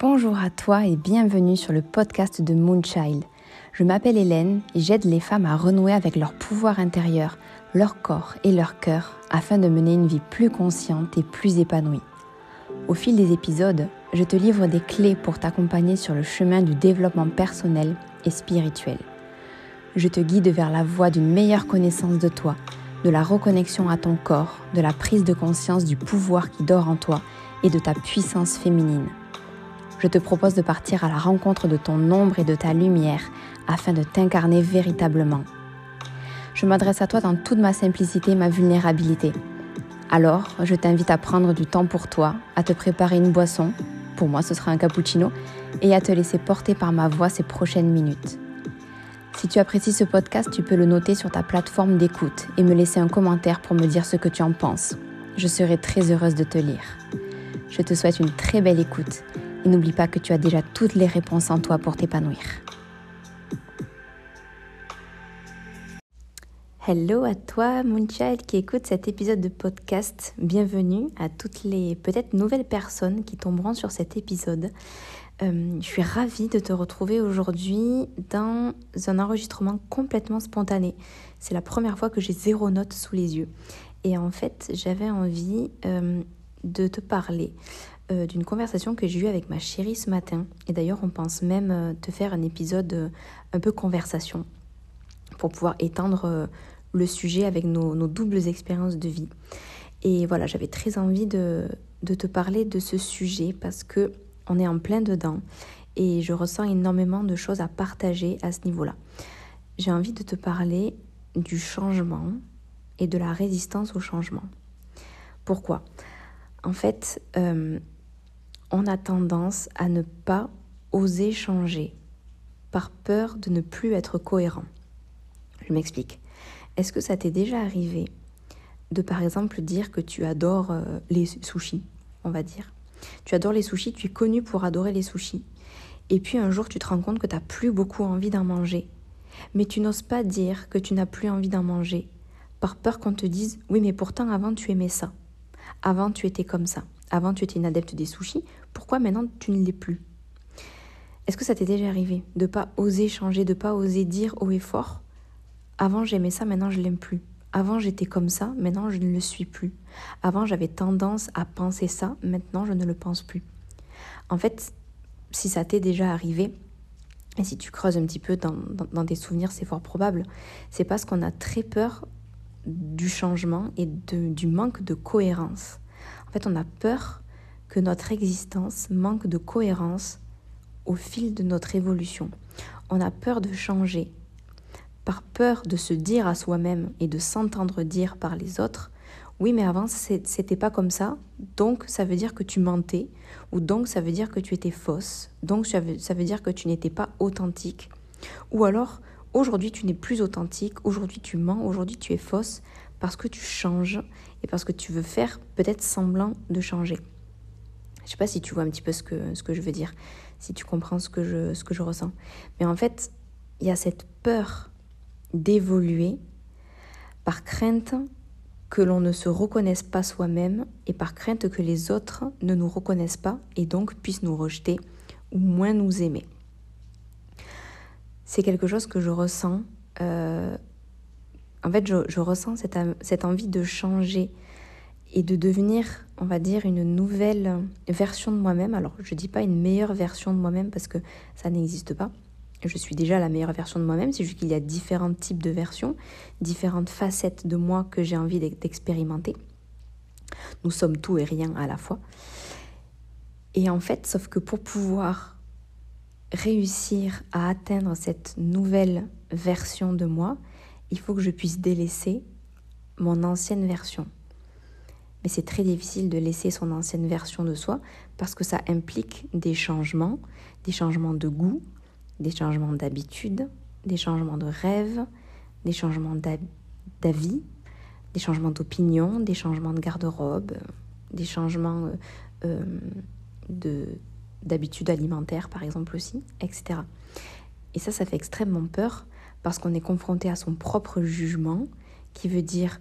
Bonjour à toi et bienvenue sur le podcast de Moonchild. Je m'appelle Hélène et j'aide les femmes à renouer avec leur pouvoir intérieur, leur corps et leur cœur afin de mener une vie plus consciente et plus épanouie. Au fil des épisodes, je te livre des clés pour t'accompagner sur le chemin du développement personnel et spirituel. Je te guide vers la voie d'une meilleure connaissance de toi, de la reconnexion à ton corps, de la prise de conscience du pouvoir qui dort en toi et de ta puissance féminine je te propose de partir à la rencontre de ton ombre et de ta lumière afin de t'incarner véritablement. Je m'adresse à toi dans toute ma simplicité et ma vulnérabilité. Alors, je t'invite à prendre du temps pour toi, à te préparer une boisson, pour moi ce sera un cappuccino, et à te laisser porter par ma voix ces prochaines minutes. Si tu apprécies ce podcast, tu peux le noter sur ta plateforme d'écoute et me laisser un commentaire pour me dire ce que tu en penses. Je serai très heureuse de te lire. Je te souhaite une très belle écoute et n'oublie pas que tu as déjà toutes les réponses en toi pour t'épanouir. Hello à toi, Moonchild, qui écoute cet épisode de podcast. Bienvenue à toutes les peut-être nouvelles personnes qui tomberont sur cet épisode. Euh, je suis ravie de te retrouver aujourd'hui dans un enregistrement complètement spontané. C'est la première fois que j'ai zéro note sous les yeux. Et en fait, j'avais envie euh, de te parler euh, d'une conversation que j'ai eue avec ma chérie ce matin. Et d'ailleurs, on pense même euh, te faire un épisode euh, un peu conversation pour pouvoir étendre le sujet avec nos, doubles expériences de vie. Et voilà, j'avais très envie de, de, te parler de ce sujet parce que on est en plein dedans et je ressens énormément de choses à partager à ce niveau-là. J'ai envie de te parler du changement et de la résistance au changement. Pourquoi? En fait, on a tendance à ne pas oser changer par peur de ne plus être cohérent. Je m'explique. Est-ce que ça t'est déjà arrivé de par exemple dire que tu adores euh, les sushis, on va dire? Tu adores les sushis, tu es connu pour adorer les sushis. Et puis un jour tu te rends compte que tu n'as plus beaucoup envie d'en manger. Mais tu n'oses pas dire que tu n'as plus envie d'en manger par peur qu'on te dise oui mais pourtant avant tu aimais ça. Avant tu étais comme ça. Avant, tu étais une adepte des sushis. Pourquoi maintenant tu ne l'es plus? Est-ce que ça t'est déjà arrivé de pas oser changer, de pas oser dire haut et fort Avant, j'aimais ça, maintenant je l'aime plus. Avant, j'étais comme ça, maintenant je ne le suis plus. Avant, j'avais tendance à penser ça, maintenant je ne le pense plus. En fait, si ça t'est déjà arrivé, et si tu creuses un petit peu dans, dans, tes souvenirs, c'est fort probable, c'est parce qu'on a très peur du changement et de, du manque de cohérence. En fait, on a peur que notre existence manque de cohérence au fil de notre évolution. On a peur de changer, par peur de se dire à soi-même et de s'entendre dire par les autres oui, mais avant, c'était pas comme ça, donc ça veut dire que tu mentais, ou donc ça veut dire que tu étais fausse, donc ça veut, ça veut dire que tu n'étais pas authentique. Ou alors, aujourd'hui, tu n'es plus authentique, aujourd'hui, tu mens, aujourd'hui, tu es fausse, parce que tu changes et parce que tu veux faire peut-être semblant de changer. Je sais pas si tu vois un petit peu ce que, je veux dire, si tu comprends ce que je, ce que je ressens. Mais en fait, il y a cette peur d'évoluer par crainte que l'on ne se reconnaisse pas soi-même et par crainte que les autres ne nous reconnaissent pas et donc puissent nous rejeter ou moins nous aimer. C'est quelque chose que je ressens euh, en fait, je, ressens cette, envie de changer et de devenir, on va dire, une nouvelle version de moi-même. Alors, je ne dis pas une meilleure version de moi-même parce que ça n'existe pas. Je suis déjà la meilleure version de moi-même, c'est juste qu'il y a différents types de versions, différentes facettes de moi que j'ai envie d'expérimenter. Nous sommes tout et rien à la fois. Et en fait, sauf que pour pouvoir réussir à atteindre cette nouvelle version de moi, il faut que je puisse délaisser mon ancienne version. Mais c'est très difficile de laisser son ancienne version de soi parce que ça implique des changements, des changements de goût, des changements d'habitude, des changements de rêve, des changements d'avis, des changements d'opinion, des changements de garde-robe, des changements euh, euh, de d'habitudes alimentaires par exemple aussi, etc. Et ça, ça fait extrêmement peur parce qu'on est confronté à son propre jugement, qui veut dire,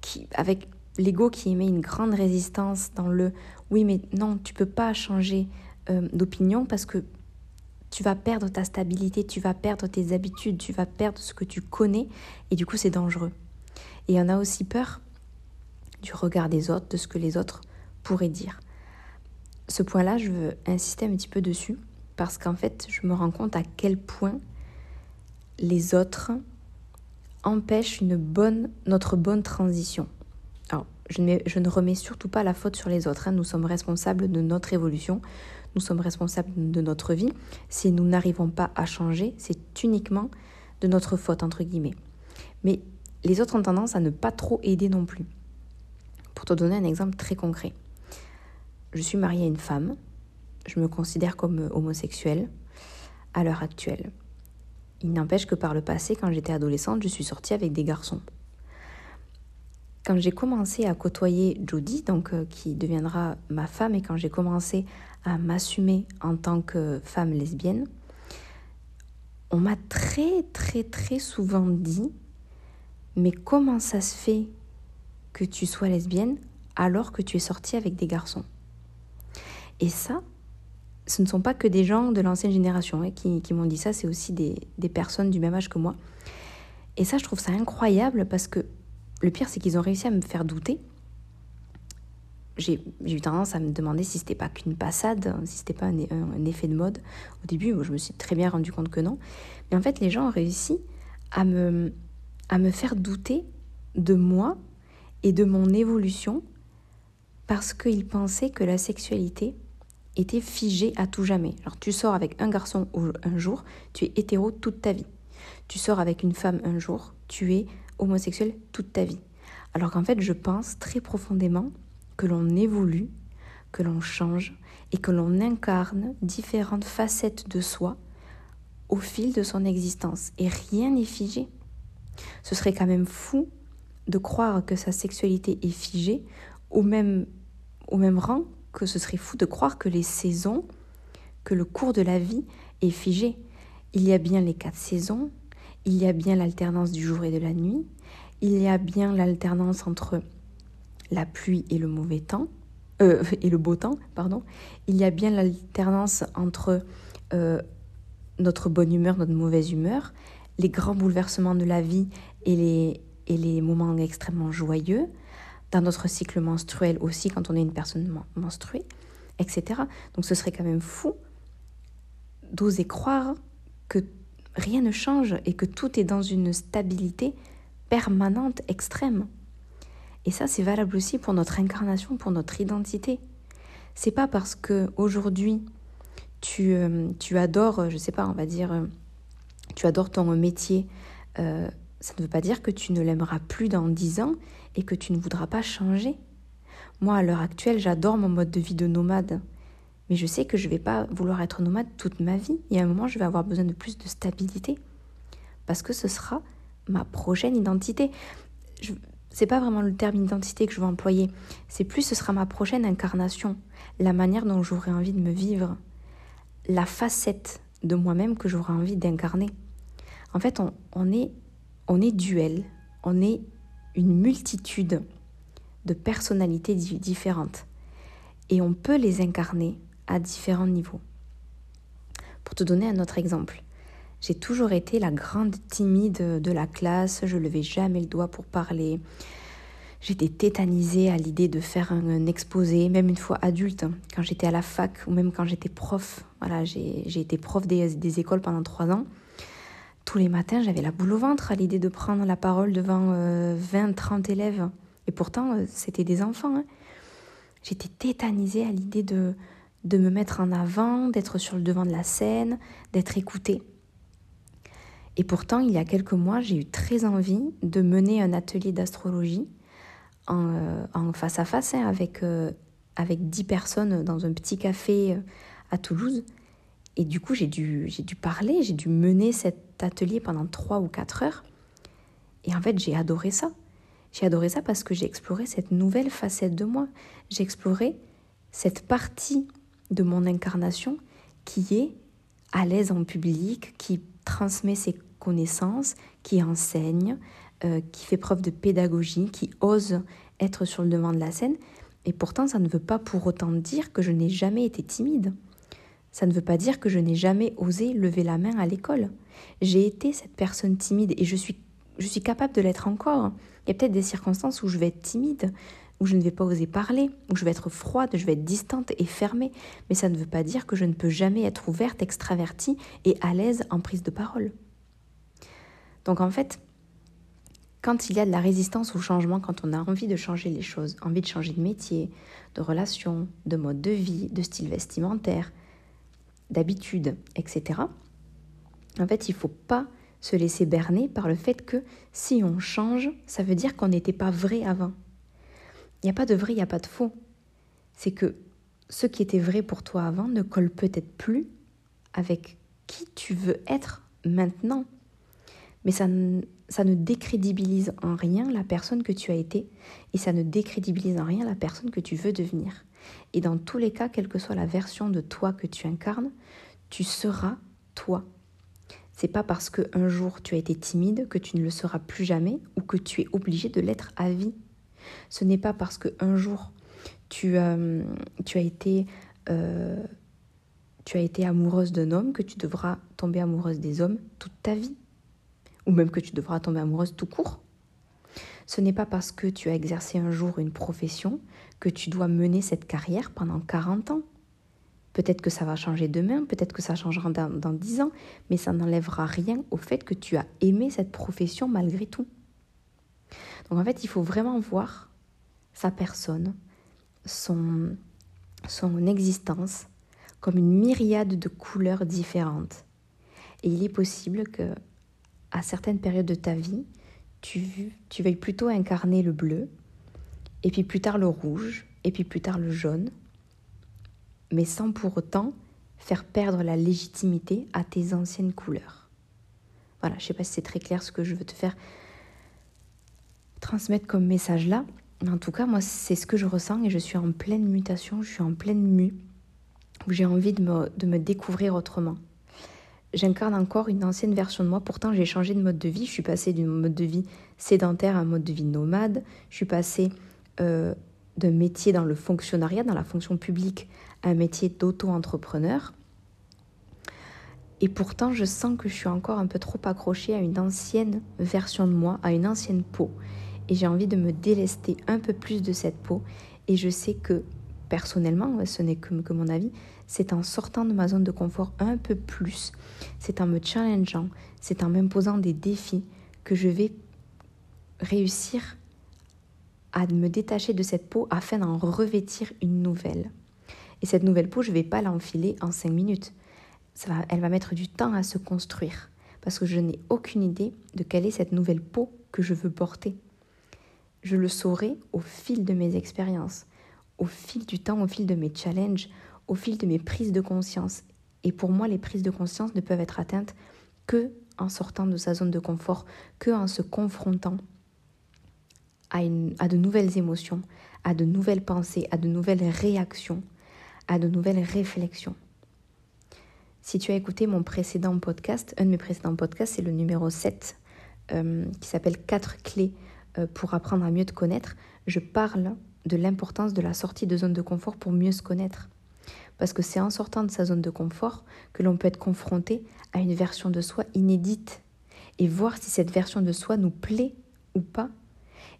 qui, avec l'ego qui émet une grande résistance dans le oui mais non, tu peux pas changer euh, d'opinion parce que tu vas perdre ta stabilité, tu vas perdre tes habitudes, tu vas perdre ce que tu connais et du coup c'est dangereux. Et on a aussi peur du regard des autres, de ce que les autres pourraient dire. Ce point-là, je veux insister un petit peu dessus parce qu'en fait, je me rends compte à quel point les autres empêchent une bonne, notre bonne transition. Alors, je ne, je ne remets surtout pas la faute sur les autres. Hein. Nous sommes responsables de notre évolution, nous sommes responsables de notre vie. Si nous n'arrivons pas à changer, c'est uniquement de notre faute, entre guillemets. Mais les autres ont tendance à ne pas trop aider non plus. Pour te donner un exemple très concret, je suis mariée à une femme, je me considère comme homosexuelle à l'heure actuelle. Il n'empêche que par le passé, quand j'étais adolescente, je suis sortie avec des garçons. Quand j'ai commencé à côtoyer Jodie, donc euh, qui deviendra ma femme, et quand j'ai commencé à m'assumer en tant que femme lesbienne, on m'a très très très souvent dit mais comment ça se fait que tu sois lesbienne alors que tu es sortie avec des garçons? Et ça, ce ne sont pas que des gens de l'ancienne génération hein, qui, m'ont dit ça, c'est aussi des, personnes du même âge que moi. Et ça, je trouve ça incroyable parce que le pire, c'est qu'ils ont réussi à me faire douter. J'ai eu tendance à me demander si c'était pas qu'une passade, si c'était pas un, un, effet de mode. Au début, je me suis très bien rendu compte que non. Mais en fait, les gens ont réussi à me, à me faire douter de moi et de mon évolution parce qu'ils pensaient que la sexualité était figée à tout jamais. Alors tu sors avec un garçon un jour, tu es hétéro toute ta vie. Tu sors avec une femme un jour, tu es homosexuel toute ta vie. Alors qu'en fait, je pense très profondément que l'on évolue, que l'on change et que l'on incarne différentes facettes de soi au fil de son existence. Et rien n'est figé. Ce serait quand même fou de croire que sa sexualité est figée au même, au même rang que ce serait fou de croire que les saisons, que le cours de la vie est figé. Il y a bien les quatre saisons, il y a bien l'alternance du jour et de la nuit, il y a bien l'alternance entre la pluie et le mauvais temps, euh, et le beau temps, pardon. Il y a bien l'alternance entre euh, notre bonne humeur, notre mauvaise humeur les grands bouleversements de la vie et les, et les moments extrêmement joyeux, dans notre cycle menstruel aussi quand on est une personne menstruée, etc. Donc ce serait quand même fou d'oser croire que rien ne change et que tout est dans une stabilité permanente extrême. Et ça, c'est valable aussi pour notre incarnation, pour notre identité. C'est pas parce que aujourd'hui tu, euh, tu adores, je sais pas, on va dire, euh, tu adores ton métier, euh, ça ne veut pas dire que tu ne l'aimeras plus dans dix ans et que tu ne voudras pas changer. Moi, à l'heure actuelle, j'adore mon mode de vie de nomade. Mais je sais que je ne vais pas vouloir être nomade toute ma vie. Il y a un moment, je vais avoir besoin de plus de stabilité. Parce que ce sera ma prochaine identité. Ce n'est pas vraiment le terme identité que je vais employer. C'est plus ce sera ma prochaine incarnation. La manière dont j'aurai envie de me vivre. La facette de moi-même que j'aurai envie d'incarner. En fait, on, est, on est duel, on est une multitude de personnalités différentes. Et on peut les incarner à différents niveaux. Pour te donner un autre exemple, j'ai toujours été la grande timide de la classe, je levais jamais le doigt pour parler. J'étais tétanisée à l'idée de faire un, exposé, même une fois adulte, quand j'étais à la fac ou même quand j'étais prof. Voilà, j'ai été prof des, des écoles pendant trois ans tous les matins, j'avais la boule au ventre à l'idée de prendre la parole devant 20, euh, 30 élèves. Et pourtant, euh, c'était des enfants. Hein. J'étais tétanisée à l'idée de, de me mettre en avant, d'être sur le devant de la scène, d'être écoutée. Et pourtant, il y a quelques mois, j'ai eu très envie de mener un atelier d'astrologie en, euh, face à face hein, avec, avec 10 personnes dans un petit café à Toulouse. Et du coup, j'ai dû, j'ai dû parler, j'ai dû mener cet atelier pendant trois ou quatre heures. Et en fait, j'ai adoré ça. J'ai adoré ça parce que j'ai exploré cette nouvelle facette de moi. J'ai exploré cette partie de mon incarnation qui est à l'aise en public, qui transmet ses connaissances, qui enseigne, euh, qui fait preuve de pédagogie, qui ose être sur le devant de la scène. Et pourtant, ça ne veut pas pour autant dire que je n'ai jamais été timide. Ça ne veut pas dire que je n'ai jamais osé lever la main à l'école. J'ai été cette personne timide et je suis, capable de l'être encore. Il y a peut-être des circonstances où je vais être timide, où je ne vais pas oser parler, où je vais être froide, je vais être distante et fermée. Mais ça ne veut pas dire que je ne peux jamais être ouverte, extravertie et à l'aise en prise de parole. Donc en fait, quand il y a de la résistance au changement, quand on a envie de changer les choses, envie de changer de métier, de relation, de mode de vie, de style vestimentaire, d'habitude, etc., en fait, il ne faut pas se laisser berner par le fait que si on change, ça veut dire qu'on n'était pas vrai avant. Il n'y a pas de vrai, il n'y a pas de faux. C'est que ce qui était vrai pour toi avant ne colle peut-être plus avec qui tu veux être maintenant. Mais ça, ça ne décrédibilise en rien la personne que tu as été et ça ne décrédibilise en rien la personne que tu veux devenir. Et dans tous les cas, quelle que soit la version de toi que tu incarnes, tu seras toi. C'est pas parce qu'un jour tu as été timide que tu ne le seras plus jamais ou que tu es obligé de l'être à vie. Ce n'est pas parce qu'un jour tu, euh, tu, as été, euh, tu as été amoureuse d'un homme que tu devras tomber amoureuse des hommes toute ta vie ou même que tu devras tomber amoureuse tout court. Ce n'est pas parce que tu as exercé un jour une profession que tu dois mener cette carrière pendant 40 ans. Peut-être que ça va changer demain, peut-être que ça changera dans, dans 10 ans, mais ça n'enlèvera rien au fait que tu as aimé cette profession malgré tout. Donc en fait, il faut vraiment voir sa personne, son, son existence, comme une myriade de couleurs différentes. Et il est possible que à certaines périodes de ta vie, tu, tu veuilles plutôt incarner le bleu, et puis plus tard le rouge, et puis plus tard le jaune, mais sans pour autant faire perdre la légitimité à tes anciennes couleurs. Voilà, je ne sais pas si c'est très clair ce que je veux te faire transmettre comme message là, mais en tout cas, moi, c'est ce que je ressens et je suis en pleine mutation, je suis en pleine mue, où j'ai envie de me, de me découvrir autrement j'incarne encore une ancienne version de moi. Pourtant, j'ai changé de mode de vie. Je suis passée d'un mode de vie sédentaire à un mode de vie nomade. Je suis passée euh, d'un métier dans le fonctionnariat, dans la fonction publique, un métier d'auto-entrepreneur. Et pourtant, je sens que je suis encore un peu trop accrochée à une ancienne version de moi, à une ancienne peau. Et j'ai envie de me délester un peu plus de cette peau. Et je sais que, personnellement, ce n'est que, que mon avis, c'est en sortant de ma zone de confort un peu plus, c'est en me challengeant, c'est en m'imposant des défis que je vais réussir à me détacher de cette peau afin d'en revêtir une nouvelle. Et cette nouvelle peau, je ne vais pas l'enfiler en cinq minutes. Ça va, elle va mettre du temps à se construire parce que je n'ai aucune idée de quelle est cette nouvelle peau que je veux porter. Je le saurai au fil de mes expériences, au fil du temps, au fil de mes challenges, au fil de mes prises de conscience. Et pour moi, les prises de conscience ne peuvent être atteintes que en sortant de sa zone de confort, que en se confrontant à, de nouvelles émotions, à de nouvelles pensées, à de nouvelles réactions, à de nouvelles réflexions. Si tu as écouté mon précédent podcast, un de mes précédents podcasts, c'est le numéro 7, euh, qui s'appelle 4 clés euh, pour apprendre à mieux te connaître, je parle de l'importance de la sortie de zone de confort pour mieux se connaître parce que c'est en sortant de sa zone de confort que l'on peut être confronté à une version de soi inédite et voir si cette version de soi nous plaît ou pas.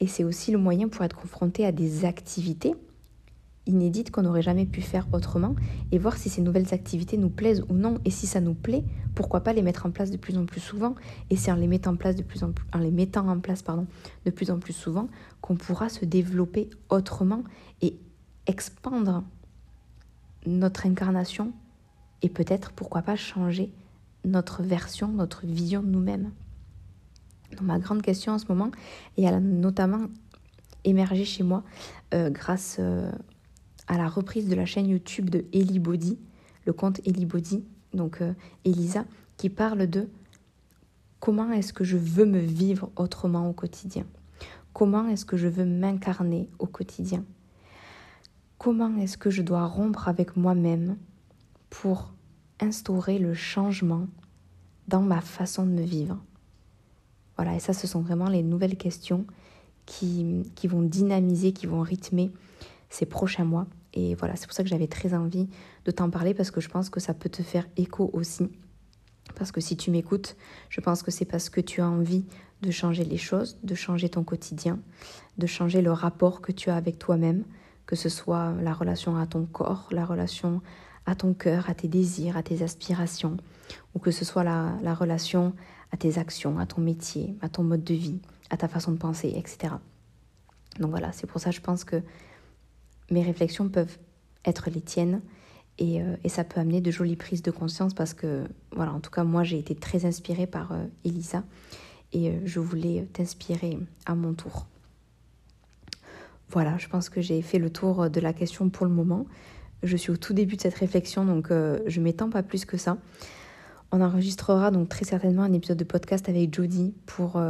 Et c'est aussi le moyen pour être confronté à des activités inédites qu'on n'aurait jamais pu faire autrement et voir si ces nouvelles activités nous plaisent ou non et si ça nous plaît, pourquoi pas les mettre en place de plus en plus souvent et c'est en les mettant en place de plus en plus les mettant en place de plus en plus souvent qu'on pourra se développer autrement et expandre notre incarnation et peut-être, pourquoi pas, changer notre version, notre vision de nous-mêmes. Ma grande question en ce moment, et elle a notamment émergé chez moi euh, grâce euh, à la reprise de la chaîne YouTube de Ellie Body, le compte Ellie Body, donc euh, Elisa, qui parle de comment est-ce que je veux me vivre autrement au quotidien? Comment est-ce que je veux m'incarner au quotidien? Comment est-ce que je dois rompre avec moi-même pour instaurer le changement dans ma façon de me vivre? Voilà, et ça, ce sont vraiment les nouvelles questions qui, qui vont dynamiser, qui vont rythmer ces prochains mois Et voilà, c'est pour ça que j'avais très envie de t'en parler parce que je pense que ça peut te faire écho aussi. Parce que si tu m'écoutes, je pense que c'est parce que tu as envie de changer les choses, de changer ton quotidien, de changer le rapport que tu as avec toi-même, que ce soit la relation à ton corps, la relation à ton cœur, à tes désirs, à tes aspirations, ou que ce soit la, la relation à tes actions, à ton métier, à ton mode de vie, à ta façon de penser, etc. Donc voilà, c'est pour ça que je pense que mes réflexions peuvent être les tiennes euh, et, ça peut amener de jolies prises de conscience parce que, voilà, en tout cas, moi j'ai été très inspirée par euh, Elisa et euh, je voulais t'inspirer à mon tour. Voilà, je pense que j'ai fait le tour de la question pour le moment. Je suis au tout début de cette réflexion, donc je m'étends pas plus que ça. On enregistrera donc très certainement un épisode de podcast avec Jodie pour,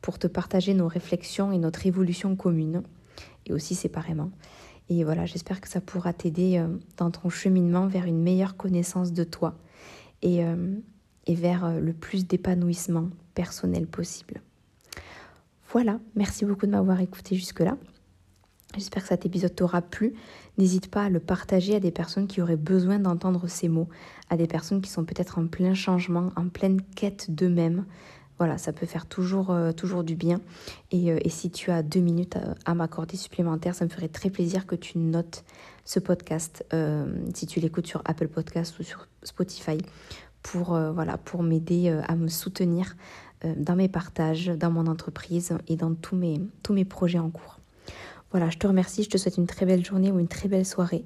pour te partager nos réflexions et notre évolution commune, et aussi séparément. Et voilà, j'espère que ça pourra t'aider euh, dans ton cheminement vers une meilleure connaissance de toi et, euh, et vers euh, le plus d'épanouissement personnel possible. Voilà, merci beaucoup de m'avoir écouté jusque-là. J'espère que cet épisode t'aura plu. N'hésite pas à le partager à des personnes qui auraient besoin d'entendre ces mots, à des personnes qui sont peut-être en plein changement, en pleine quête d'eux-mêmes, voilà, ça peut faire toujours, euh, toujours du bien. Et, euh, et, si tu as deux minutes à, m'accorder supplémentaires, ça me ferait très plaisir que tu notes ce podcast, euh, si tu l'écoutes sur Apple Podcast ou sur Spotify, pour, voilà, pour m'aider à me soutenir dans mes partages, dans mon entreprise et dans tous mes, tous mes projets en cours. Voilà, je te remercie, je te souhaite une très belle journée ou une très belle soirée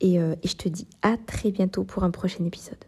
et, et je te dis à très bientôt pour un prochain épisode.